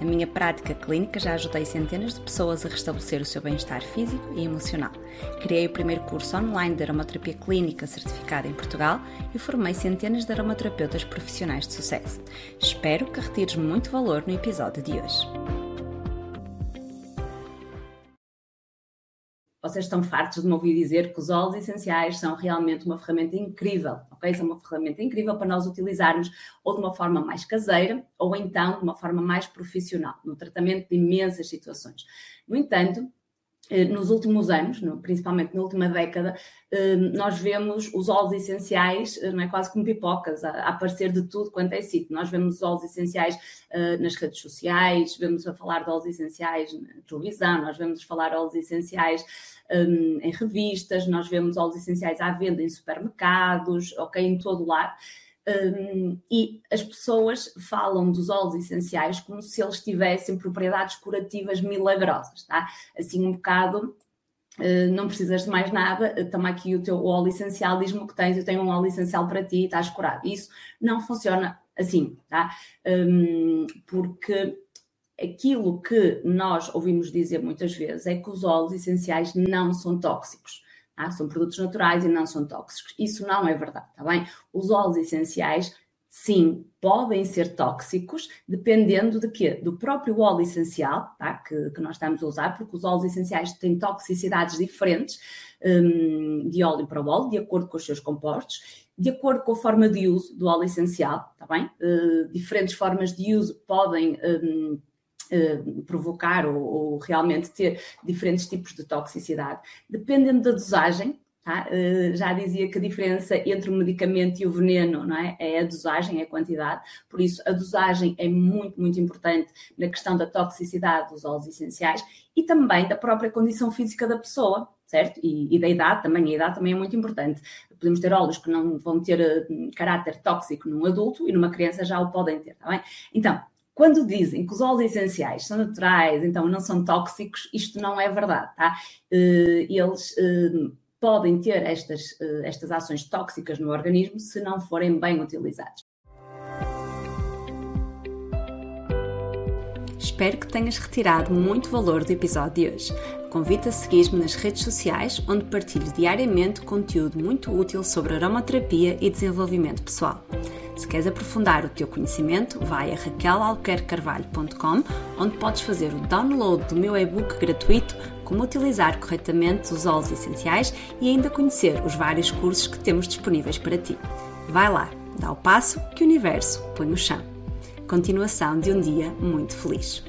Na minha prática clínica já ajudei centenas de pessoas a restabelecer o seu bem-estar físico e emocional. Criei o primeiro curso online de aromaterapia clínica certificado em Portugal e formei centenas de aromaterapeutas profissionais de sucesso. Espero que retires muito valor no episódio de hoje. Vocês estão fartos de me ouvir dizer que os óleos essenciais são realmente uma ferramenta incrível, ok? São uma ferramenta incrível para nós utilizarmos ou de uma forma mais caseira ou então de uma forma mais profissional, no tratamento de imensas situações. No entanto, nos últimos anos, principalmente na última década, eh, nós vemos os óleos essenciais, eh, não é quase como pipocas, a aparecer de tudo quanto é sítio. Nós vemos os óleos essenciais nas redes sociais, vemos a falar de óleos essenciais na televisão, nós vemos falar de óleos essenciais em revistas, nós vemos óleos essenciais à venda em supermercados, ok, em todo lado. Um, e as pessoas falam dos óleos essenciais como se eles tivessem propriedades curativas milagrosas, tá? Assim, um bocado. Uh, não precisas de mais nada, uh, toma aqui o teu óleo essencial, diz-me o que tens, eu tenho um óleo essencial para ti e estás curado. Isso não funciona assim, tá? Um, porque aquilo que nós ouvimos dizer muitas vezes é que os óleos essenciais não são tóxicos. Ah, são produtos naturais e não são tóxicos. Isso não é verdade, está bem? Os óleos essenciais, sim, podem ser tóxicos, dependendo de quê? Do próprio óleo essencial, tá? que, que nós estamos a usar, porque os óleos essenciais têm toxicidades diferentes um, de óleo para óleo, de acordo com os seus compostos, de acordo com a forma de uso do óleo essencial, está bem? Uh, diferentes formas de uso podem. Um, eh, provocar ou, ou, realmente ter diferentes tipos de toxicidade. Dependendo da dosagem, tá? uh, já dizia que a diferença entre o medicamento e o veneno não é? é a dosagem, é a quantidade, por isso a dosagem é muito, muito importante na questão da toxicidade dos óleos essenciais e também da própria condição física da pessoa, certo? E, e, da idade também, a idade também é muito importante. Podemos ter óleos que não vão ter uh, caráter tóxico num adulto e numa criança já o podem ter, tá bem? Então, quando dizem que os óleos essenciais são naturais, então não são tóxicos, isto não é verdade, tá? Eh, eles eh, podem ter estas, eh, estas ações tóxicas no organismo se não forem bem utilizados. Espero que tenhas retirado muito valor do episódio de hoje. Convido a seguir-me nas redes sociais, onde partilho diariamente conteúdo muito útil sobre aromaterapia e desenvolvimento pessoal. Se queres aprofundar o teu conhecimento, vai a raquelalquercarvalho.com, onde podes fazer o download do meu e-book gratuito Como utilizar corretamente os óleos essenciais e ainda conhecer os vários cursos que temos disponíveis para ti. Vai lá, dá o passo que o universo põe no chão. Continuação de um dia muito feliz.